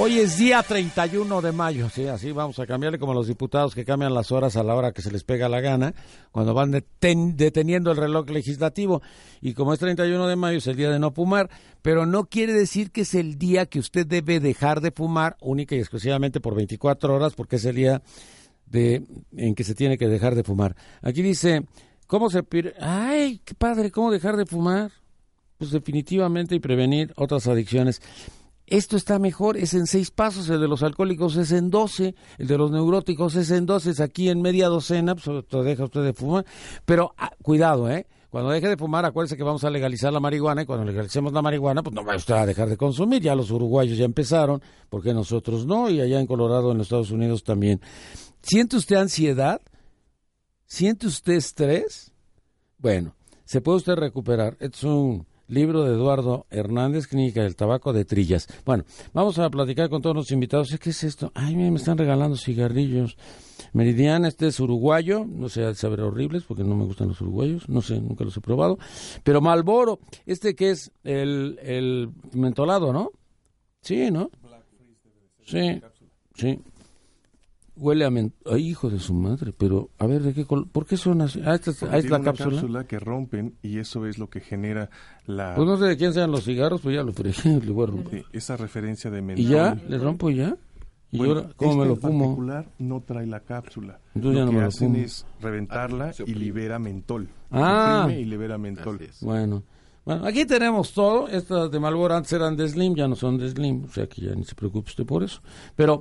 Hoy es día 31 de mayo, sí, así vamos a cambiarle como los diputados que cambian las horas a la hora que se les pega la gana, cuando van deten- deteniendo el reloj legislativo. Y como es 31 de mayo, es el día de no fumar, pero no quiere decir que es el día que usted debe dejar de fumar única y exclusivamente por 24 horas, porque es el día de, en que se tiene que dejar de fumar. Aquí dice, ¿cómo se... ¡Ay, qué padre! ¿Cómo dejar de fumar? Pues definitivamente y prevenir otras adicciones. Esto está mejor, es en seis pasos, el de los alcohólicos es en doce, el de los neuróticos es en doce, es aquí en media docena, pues deja usted de fumar. Pero ah, cuidado, ¿eh? Cuando deje de fumar, acuérdese que vamos a legalizar la marihuana y cuando legalicemos la marihuana, pues no va usted a dejar de consumir. Ya los uruguayos ya empezaron, porque nosotros no, y allá en Colorado, en los Estados Unidos también. ¿Siente usted ansiedad? ¿Siente usted estrés? Bueno, se puede usted recuperar. Es un libro de Eduardo Hernández, Clínica del Tabaco de Trillas. Bueno, vamos a platicar con todos los invitados. ¿Qué es esto? Ay, me están regalando cigarrillos. Meridiana, este es uruguayo, no sé, saber horribles porque no me gustan los uruguayos, no sé, nunca los he probado. Pero Malboro, este que es el, el mentolado, ¿no? Sí, ¿no? Sí, sí. Huele a. Ay, hijo de su madre, pero a ver, ¿de qué color? ¿Por qué son así? Ah, esta es, Porque ah, es la una cápsula. que rompen y eso es lo que genera la Pues no sé de quién sean los cigarros, pues ya lo fregué, le voy a romper. esa referencia de ¿Y mentol. ya? ¿Le rompo ya? ¿Y Bueno, ahora cómo este me lo en fumo? particular no trae la cápsula. Entonces ya lo no que me lo hacen fumo. es reventarla y libera mentol. Ah. Y libera mentol. Bueno. Bueno, aquí tenemos todo. Estas de Malboro antes eran de Slim, ya no son de Slim, o sea que ya ni se preocupe usted por eso. Pero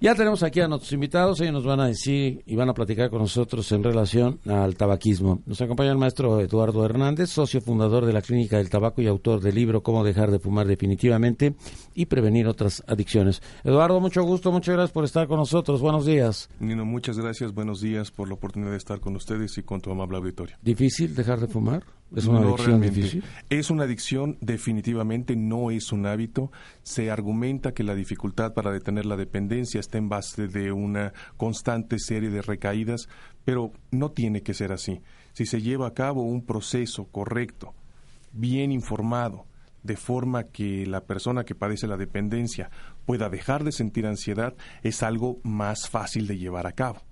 ya tenemos aquí a nuestros invitados, ellos nos van a decir y van a platicar con nosotros en relación al tabaquismo. Nos acompaña el maestro Eduardo Hernández, socio fundador de la Clínica del Tabaco y autor del libro Cómo dejar de fumar definitivamente y prevenir otras adicciones. Eduardo, mucho gusto, muchas gracias por estar con nosotros. Buenos días. Nino, muchas gracias. Buenos días por la oportunidad de estar con ustedes y con tu amable auditorio. ¿Difícil dejar de fumar? ¿Es una No, adicción difícil? Es una adicción, definitivamente no es un hábito. Se argumenta que la dificultad para detener la dependencia está en base de una constante serie de recaídas, pero no tiene que ser así. Si se lleva a cabo un proceso correcto, bien informado, de forma que la persona que padece la dependencia pueda dejar de sentir ansiedad, es algo más fácil de llevar a cabo.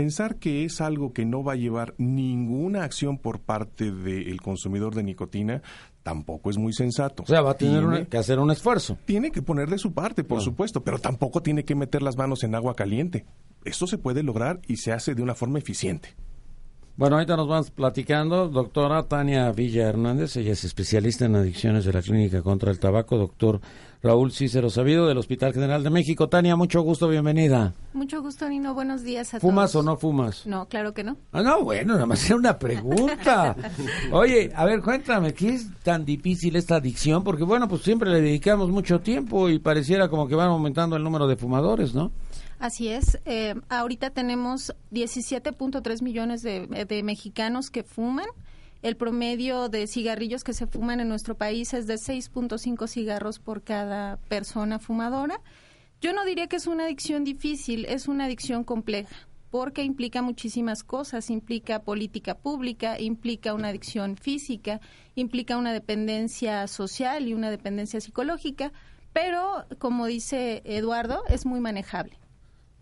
Pensar que es algo que no va a llevar ninguna acción por parte del consumidor de nicotina tampoco es muy sensato. O sea, va a tener Tiene- una- que hacer un esfuerzo. tiene que poner de su parte, por Claro. supuesto, pero tampoco tiene que meter las manos en agua caliente. Esto se puede lograr y se hace de una forma eficiente. Bueno, ahorita nos vamos platicando. Doctora Tania Villa Hernández, ella es especialista en adicciones de la Clínica contra el Tabaco. Doctor Raúl Cícero Sabido del Hospital General de México. Tania, mucho gusto, bienvenida. Mucho gusto, Nino. Buenos días a ¿Fumas todos. o no fumas? No, claro que no. Ah, no, bueno, nada más era una pregunta. Oye, a ver, cuéntame, ¿qué es tan difícil esta adicción? Porque, bueno, pues siempre le dedicamos mucho tiempo y pareciera como que van aumentando el número de fumadores, ¿no? Así es. eh, ahorita tenemos 17.3 millones de, de mexicanos que fuman. El promedio de cigarrillos que se fuman en nuestro país es de 6.5 cigarros por cada persona fumadora. Yo no diría que es una adicción difícil, es una adicción compleja, porque implica muchísimas cosas, implica política pública, implica una adicción física, implica una dependencia social y una dependencia psicológica, pero como dice Eduardo, es muy manejable.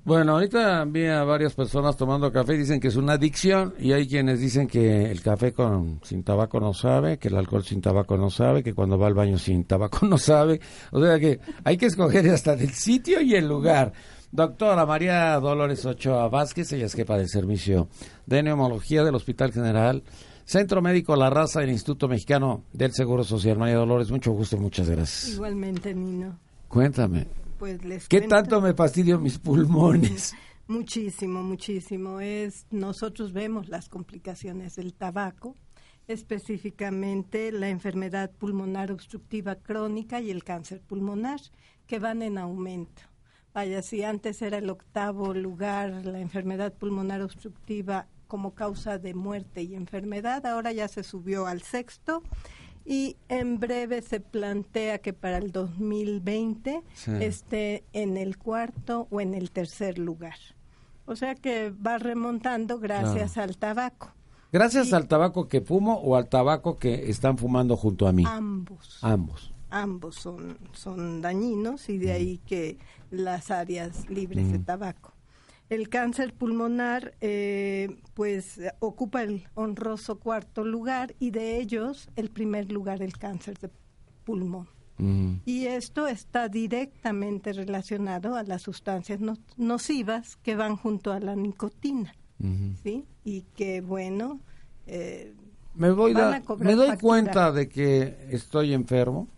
Bueno, ahorita vi a varias personas tomando café y dicen que es una adicción y hay quienes dicen que el café con sin tabaco no sabe, que el alcohol sin tabaco no sabe, que cuando va al baño sin tabaco no sabe. O sea que hay que escoger hasta del sitio y el lugar. Doctora María Dolores Ochoa Vázquez, ella es jefa del servicio de neumología del Hospital General, Centro Médico La Raza del Instituto Mexicano del Seguro Social. María Dolores, mucho gusto, muchas gracias. Igualmente, Nino. Cuéntame, Pues les ¿qué cuento- tanto me fastidio mis pulmones? Muchísimo, muchísimo. Es nosotros vemos las complicaciones del tabaco, específicamente la enfermedad pulmonar obstructiva crónica y el cáncer pulmonar, que van en aumento. Vaya, si antes era el octavo lugar la enfermedad pulmonar obstructiva como causa de muerte y enfermedad, ahora ya se subió al sexto y en breve se plantea que para el 2020 esté en el cuarto o en el tercer lugar. O sea que va remontando gracias al tabaco. ¿Gracias al tabaco que fumo o al tabaco que están fumando junto a mí? Ambos. Ambos. Ambos son, son dañinos y de ahí que las áreas libres de tabaco. El cáncer pulmonar, eh, pues, ocupa el honroso cuarto lugar y de ellos el primer lugar el cáncer de pulmón. Y esto está directamente relacionado a las sustancias nocivas que van junto a la nicotina, ¿sí? Y que, bueno, eh, me, voy me doy cuenta de que estoy enfermo,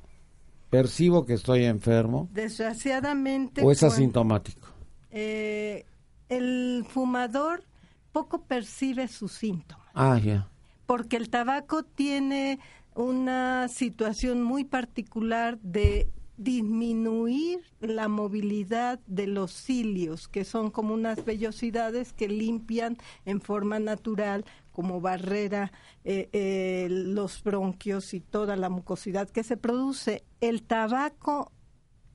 percibo que estoy enfermo. Desgraciadamente. ¿O es asintomático? Eh, el fumador poco percibe sus síntomas. Ah, ya. Porque el tabaco tiene una situación muy particular de disminuir la movilidad de los cilios, que son como unas vellosidades que limpian en forma natural como barrera eh, eh, los bronquios y toda la mucosidad que se produce. El tabaco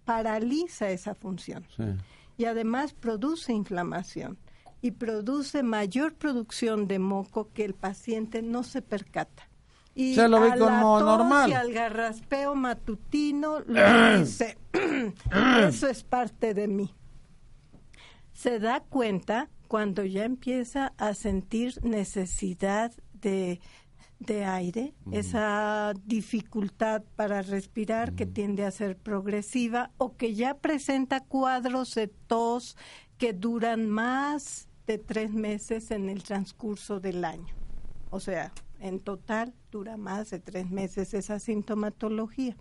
paraliza esa función. Sí y además produce inflamación y produce mayor producción de moco que el paciente no se percata. Y se lo ve como normal. Y al garraspeo matutino lo dice, eso es parte de mí. Se da cuenta cuando ya empieza a sentir necesidad de de aire, esa dificultad para respirar que tiende a ser progresiva o que ya presenta cuadros de tos que duran más de tres meses en el transcurso del año. O sea, en total dura más de tres meses esa sintomatología.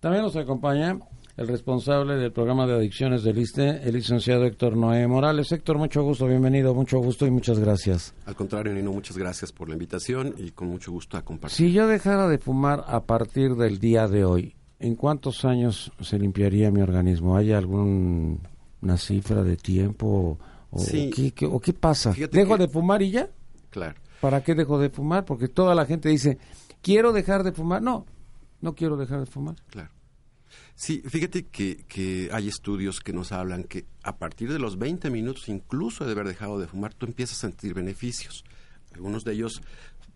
También nos acompaña el responsable del programa de adicciones del ISTE, el licenciado Héctor Noé Morales. Héctor, mucho gusto, bienvenido, mucho gusto y muchas gracias. Al contrario, Nino, muchas gracias por la invitación y con mucho gusto a compartir. Si yo dejara de fumar a partir del día de hoy, ¿en cuántos años se limpiaría mi organismo? ¿Hay alguna cifra de tiempo? ¿O, qué, pasa? ¿Dejo de fumar y ya? Claro. ¿Para qué dejo de fumar? Porque toda la gente dice, quiero dejar de fumar. No, no quiero dejar de fumar. Claro. Sí, fíjate que, hay estudios que nos hablan que a partir de los 20 minutos, incluso de haber dejado de fumar, tú empiezas a sentir beneficios. Algunos de ellos,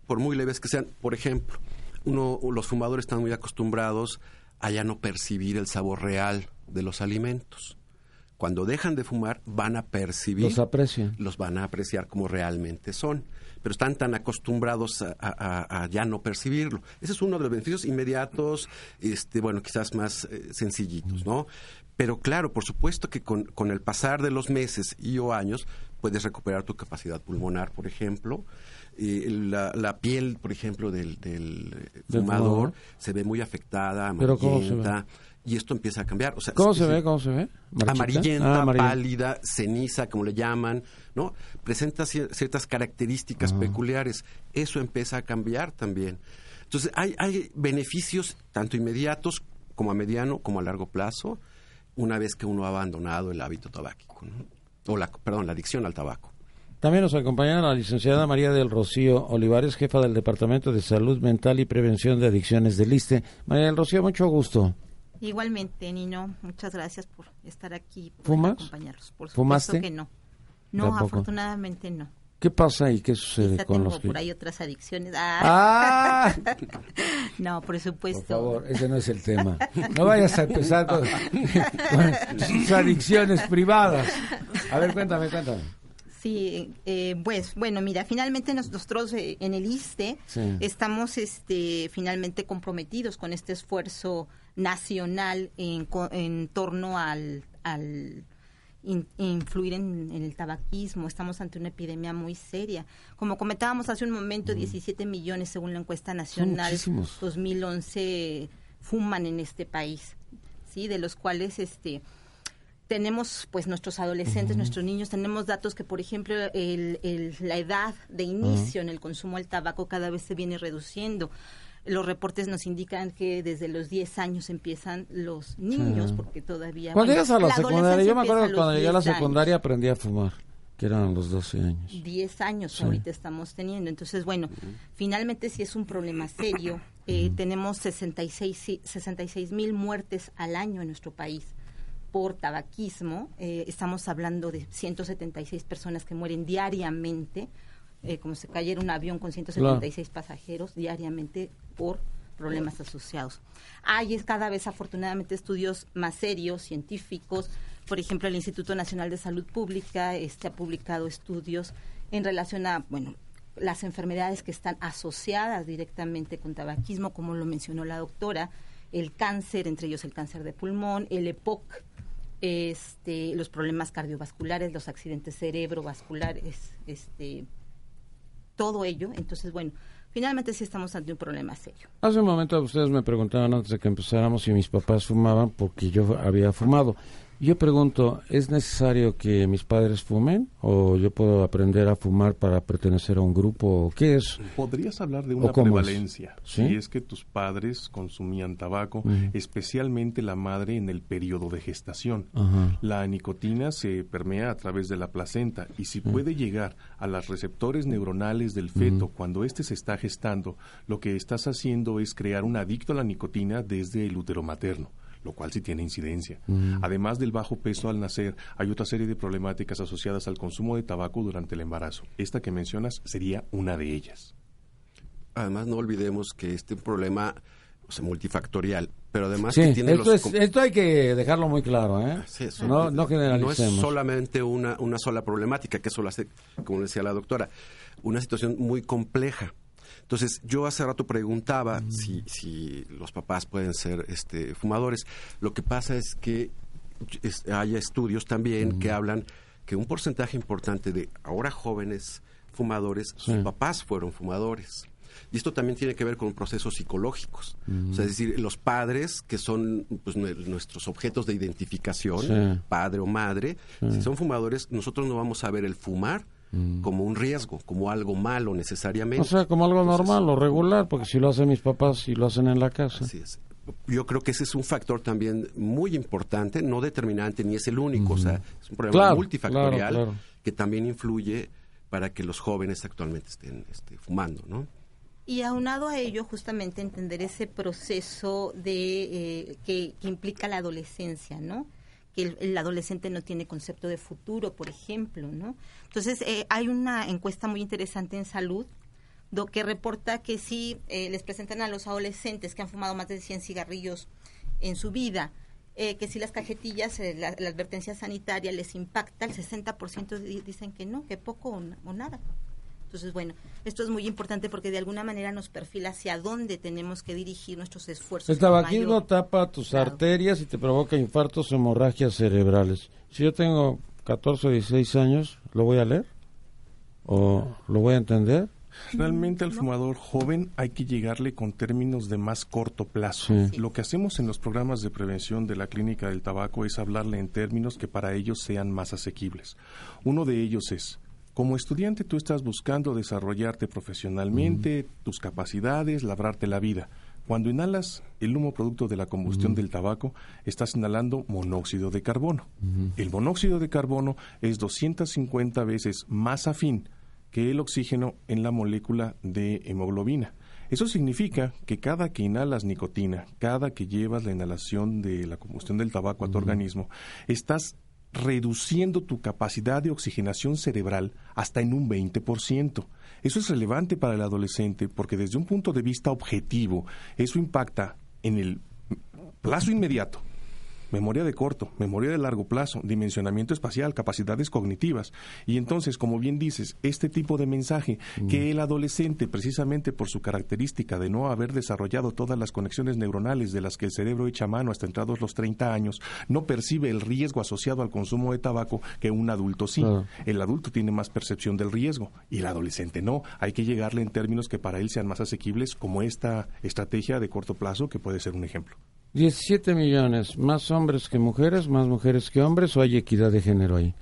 por muy leves que sean, por ejemplo, uno, los fumadores están muy acostumbrados a ya no percibir el sabor real de los alimentos. Cuando dejan de fumar, van a percibir. Los aprecian. Los van a apreciar como realmente son pero están tan acostumbrados a, ya no percibirlo. Ese es uno de los beneficios inmediatos, este, bueno, quizás más eh, sencillitos, ¿no? Pero claro, por supuesto que con, con, el pasar de los meses y o años puedes recuperar tu capacidad pulmonar, por ejemplo. la, la, piel, por ejemplo, del, del fumador se ve muy afectada, amarillenta y esto empieza a cambiar. O sea, ¿Cómo se ve? ¿Cómo se ve? Amarillenta, ah, pálida, ceniza, como le llaman, ¿no? Presenta ciertas características peculiares. Eso empieza a cambiar también. Entonces, hay, hay beneficios tanto inmediatos como a mediano como a largo plazo una vez que uno ha abandonado el hábito tabáquico, o la, perdón, la adicción al tabaco. También nos acompaña la licenciada María del Rocío Olivares, jefa del Departamento de Salud Mental y Prevención de Adicciones del ISTE. María del Rocío, mucho gusto. Igualmente, Nino, muchas gracias por estar aquí, por ¿Fumas? acompañarlos. Por supuesto que no. No, afortunadamente no. ¿Qué pasa y qué sucede con los que... por ahí otras adicciones. Ah. ¡Ah! no, por supuesto. Por favor, ese no es el tema. No vayas a empezar con, sus adicciones privadas. A ver, cuéntame, cuéntame. Sí, eh, pues bueno, mira, finalmente nosotros eh, en el ISTE estamos este, finalmente comprometidos con este esfuerzo nacional en, en torno al, al influir en, el tabaquismo. Estamos ante una epidemia muy seria. Como comentábamos hace un momento, 17 millones según la encuesta nacional 2011 fuman en este país, sí, de los cuales este tenemos pues nuestros adolescentes, nuestros niños, tenemos datos que por ejemplo el, la edad de inicio en el consumo del tabaco cada vez se viene reduciendo los reportes nos indican que desde los 10 años empiezan los niños, porque todavía... Cuando llegas a la, secundaria, yo me acuerdo que cuando llegué a la secundaria aprendí a fumar, que eran los 12 años. 10 años ahorita estamos teniendo. Entonces, bueno, finalmente sí es un problema serio. Eh, tenemos 66 mil muertes al año en nuestro país por tabaquismo. Eh, estamos hablando de 176 personas que mueren diariamente eh, como se cayera un avión con 176 pasajeros diariamente por problemas asociados. Hay cada vez afortunadamente estudios más serios, científicos. Por ejemplo, el Instituto Nacional de Salud Pública este, ha publicado estudios en relación a, bueno, las enfermedades que están asociadas directamente con tabaquismo, como lo mencionó la doctora, el cáncer, entre ellos el cáncer de pulmón, el EPOC, este, los problemas cardiovasculares, los accidentes cerebrovasculares, este, todo ello. Entonces, bueno, finalmente sí estamos ante un problema serio. Hace un momento ustedes me preguntaban antes de que empezáramos si mis papás fumaban porque yo había fumado. Yo pregunto, ¿es necesario que mis padres fumen o yo puedo aprender a fumar para pertenecer a un grupo? ¿Qué es? Podrías hablar de una prevalencia. Si es que tus padres consumían tabaco, especialmente la madre en el periodo de gestación. La nicotina se permea a través de la placenta y si puede llegar a los receptores neuronales del feto cuando éste se está gestando, lo que estás haciendo es crear un adicto a la nicotina desde el útero materno lo cual sí tiene incidencia. Mm. Además del bajo peso al nacer, hay otra serie de problemáticas asociadas al consumo de tabaco durante el embarazo. Esta que mencionas sería una de ellas. Además, no olvidemos que este problema o multifactorial, pero además que tiene esto, esto hay que dejarlo muy claro, ¿eh? no, no, no, es solamente una, una sola problemática, que eso lo hace, como decía la doctora, una situación muy compleja. Entonces, yo hace rato preguntaba si, si los papás pueden ser este, fumadores. Lo que pasa es que hay estudios también que hablan que un porcentaje importante de ahora jóvenes fumadores, sus papás fueron fumadores. Y esto también tiene que ver con procesos psicológicos. O sea, es decir, los padres, que son pues, nuestros objetos de identificación, padre o madre, si son fumadores, nosotros no vamos a ver el fumar Mm. como un riesgo, como algo malo necesariamente. O sea, como algo normal o regular, porque si lo hacen mis papás y lo hacen en la casa. Así es. Yo creo que ese es un factor también muy importante, no determinante ni es el único, o sea, es un problema multifactorial que también influye para que los jóvenes actualmente estén este, fumando, ¿no? Y aunado a ello, justamente entender ese proceso de eh, que, que implica la adolescencia, ¿no? Que el, adolescente no tiene concepto de futuro, por ejemplo, ¿no? Entonces, eh, hay una encuesta muy interesante en salud do, que reporta que si eh, les presentan a los adolescentes que han fumado más de 100 cigarrillos en su vida, eh, que si las cajetillas, la, advertencia sanitaria les impacta, el 60% dicen que no, que poco o nada. Entonces, bueno, esto es muy importante porque de alguna manera nos perfila hacia dónde tenemos que dirigir nuestros esfuerzos. El tabaquismo tapa tus arterias y te provoca infartos, hemorragias cerebrales. Si yo tengo 14 o 16 años, ¿lo voy a leer? ¿O lo voy a entender? Realmente al fumador joven hay que llegarle con términos de más corto plazo. Lo que hacemos en los programas de prevención de la clínica del tabaco es hablarle en términos que para ellos sean más asequibles. Uno de ellos es, como estudiante tú estás buscando desarrollarte profesionalmente, tus capacidades, labrarte la vida. Cuando inhalas el humo producto de la combustión del tabaco, estás inhalando monóxido de carbono. El monóxido de carbono es 250 veces más afín que el oxígeno en la molécula de hemoglobina. Eso significa que cada que inhalas nicotina, cada que llevas la inhalación de la combustión del tabaco a tu organismo, estás reduciendo tu capacidad de oxigenación cerebral hasta en un 20%. Eso es relevante para el adolescente porque desde un punto de vista objetivo, eso impacta en el plazo inmediato memoria de corto, memoria de largo plazo, dimensionamiento espacial, capacidades cognitivas. Y entonces, como bien dices, este tipo de mensaje que mm. el adolescente, precisamente por su característica de no haber desarrollado todas las conexiones neuronales de las que el cerebro echa mano hasta entrados los 30 años, no percibe el riesgo asociado al consumo de tabaco que un adulto sí. El adulto tiene más percepción del riesgo y el adolescente no. Hay que llegarle en términos que para él sean más asequibles, como esta estrategia de corto plazo que puede ser un ejemplo. 17 millones, más hombres que mujeres, más mujeres que hombres, o hay equidad de género ahí?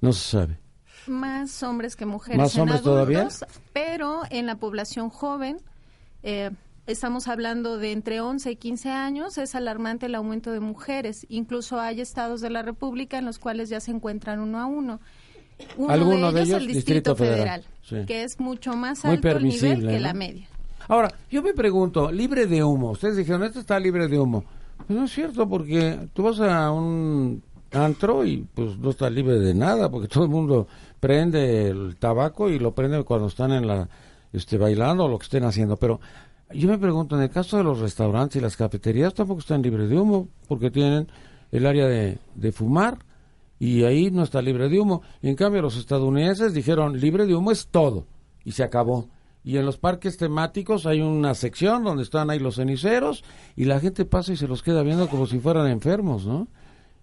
No se sabe. Más hombres que mujeres. ¿Más hombres todavía? Pero en la población joven, eh, estamos hablando de entre 11 y 15 años, es alarmante el aumento de mujeres. Incluso hay estados de la República en los cuales ya se encuentran uno a uno. Uno de, ellos, el Distrito, Federal, que es mucho más alto el nivel que la media. Ahora, yo me pregunto, libre de humo, ustedes dijeron, esto está libre de humo. Pues no es cierto, porque tú vas a un antro y pues no está libre de nada, porque todo el mundo prende el tabaco y lo prende cuando están en la este bailando o lo que estén haciendo, pero yo me pregunto, en el caso de los restaurantes y las cafeterías tampoco están libres de humo, porque tienen el área de, de fumar y ahí no está libre de humo. Y en cambio los estadounidenses dijeron libre de humo es todo y se acabó. Y en los parques temáticos hay una sección donde están ahí los ceniceros y la gente pasa y se los queda viendo como si fueran enfermos, ¿no?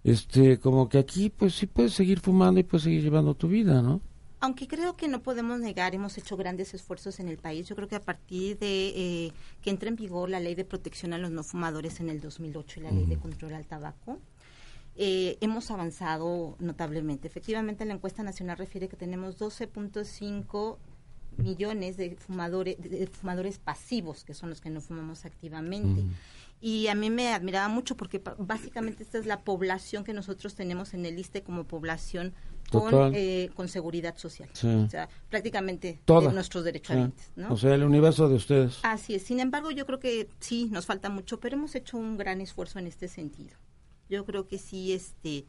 Este, como que aquí pues sí puedes seguir fumando y puedes seguir llevando tu vida, ¿no? Aunque creo que no podemos negar, hemos hecho grandes esfuerzos en el país. Yo creo que a partir de eh, que entra en vigor la ley de protección a los no fumadores en el 2008 y la ley de control al tabaco, eh, hemos avanzado notablemente. Efectivamente, la encuesta nacional refiere que tenemos 12.5 millones de fumadores, de fumadores pasivos, que son los que no fumamos activamente. Y a mí me admiraba mucho porque básicamente esta es la población que nosotros tenemos en el ISTE como población con, eh, con seguridad social. O sea, prácticamente de nuestros derechos ¿no? O sea, el universo de ustedes. Así es. Sin embargo, yo creo que sí, nos falta mucho, pero hemos hecho un gran esfuerzo en este sentido yo creo que sí este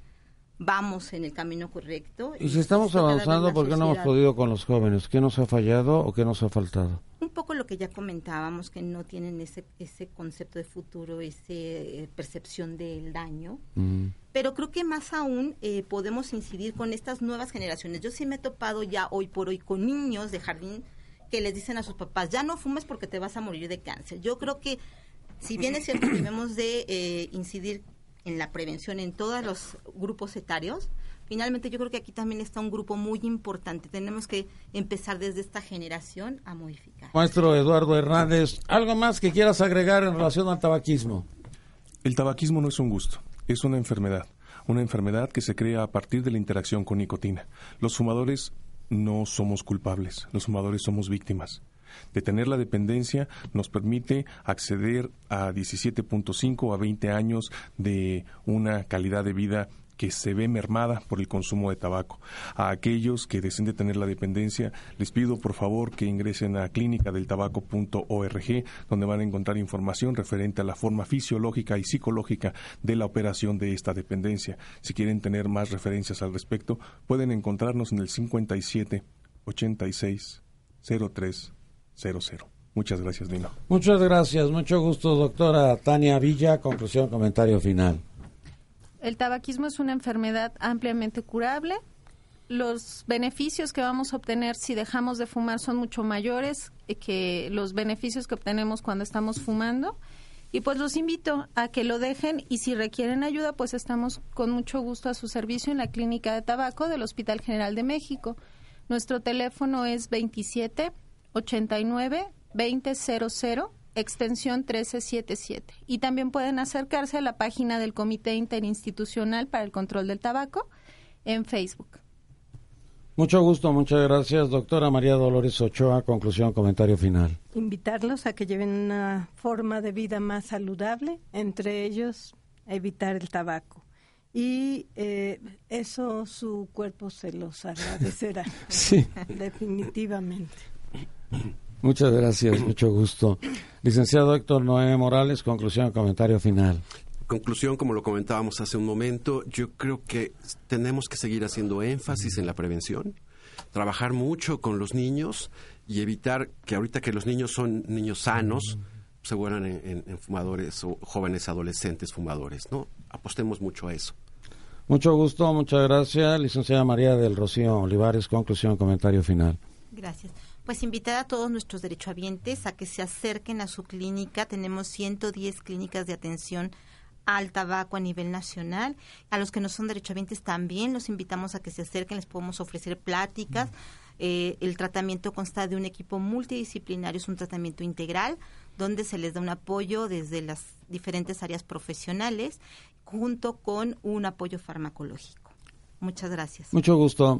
vamos en el camino correcto. Y si estamos avanzando, ¿por qué no hemos podido con los jóvenes? ¿Qué nos ha fallado o qué nos ha faltado? Un poco lo que ya comentábamos, que no tienen ese, ese concepto de futuro, esa eh, percepción del daño. Mm. Pero creo que más aún eh, podemos incidir con estas nuevas generaciones. Yo sí me he topado ya hoy por hoy con niños de jardín que les dicen a sus papás, ya no fumes porque te vas a morir de cáncer. Yo creo que, si bien es cierto que debemos de eh, incidir en la prevención en todos los grupos etarios, finalmente yo creo que aquí también está un grupo muy importante. Tenemos que empezar desde esta generación a modificar. Maestro Eduardo Hernández, ¿algo más que quieras agregar en relación al tabaquismo? El tabaquismo no es un gusto, es una enfermedad. Una enfermedad que se crea a partir de la interacción con nicotina. Los fumadores no somos culpables, los fumadores somos víctimas. Detener la dependencia nos permite acceder a 17.5 a 20 años de una calidad de vida que se ve mermada por el consumo de tabaco. A aquellos que deseen detener la dependencia, les pido por favor que ingresen a clínicadeltabaco.org, donde van a encontrar información referente a la forma fisiológica y psicológica de la operación de esta dependencia. Si quieren tener más referencias al respecto, pueden encontrarnos en el 57 86 03 00. Muchas gracias, Dino. Muchas gracias, mucho gusto, doctora Tania Villa. Conclusión, comentario final. El tabaquismo es una enfermedad ampliamente curable. Los beneficios que vamos a obtener si dejamos de fumar son mucho mayores que los beneficios que obtenemos cuando estamos fumando. Y pues los invito a que lo dejen y si requieren ayuda, pues estamos con mucho gusto a su servicio en la Clínica de Tabaco del Hospital General de México. Nuestro teléfono es 27 89 2000 extensión 1377. Y también pueden acercarse a la página del Comité Interinstitucional para el Control del Tabaco en Facebook. Mucho gusto, muchas gracias, doctora María Dolores Ochoa. Conclusión, comentario final. Invitarlos a que lleven una forma de vida más saludable, entre ellos evitar el tabaco. Y eh, eso su cuerpo se los agradecerá. sí. Definitivamente. Muchas gracias, mucho gusto. Licenciado Héctor Noé Morales, conclusión, comentario final. Conclusión, como lo comentábamos hace un momento, yo creo que tenemos que seguir haciendo énfasis en la prevención, trabajar mucho con los niños y evitar que ahorita que los niños son niños sanos, se vuelvan en, en, fumadores o jóvenes adolescentes fumadores, ¿no? Apostemos mucho a eso. Mucho gusto, muchas gracias. Licenciada María del Rocío Olivares, conclusión, comentario final. Gracias pues invitar a todos nuestros derechohabientes a que se acerquen a su clínica. Tenemos 110 clínicas de atención al tabaco a nivel nacional. A los que no son derechohabientes también los invitamos a que se acerquen, les podemos ofrecer pláticas. Eh, el tratamiento consta de un equipo multidisciplinario, es un tratamiento integral donde se les da un apoyo desde las diferentes áreas profesionales junto con un apoyo farmacológico. Muchas gracias. Mucho gusto.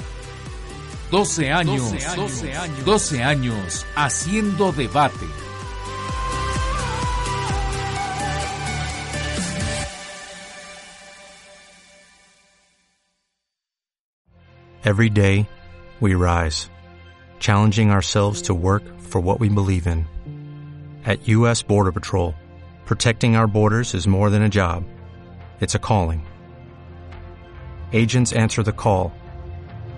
12 años, 12 años, 12 años haciendo debate. Every day, we rise, challenging ourselves to work for what we believe in. At U.S. Border Patrol, protecting our borders is more than a job, it's a calling. Agents answer the call,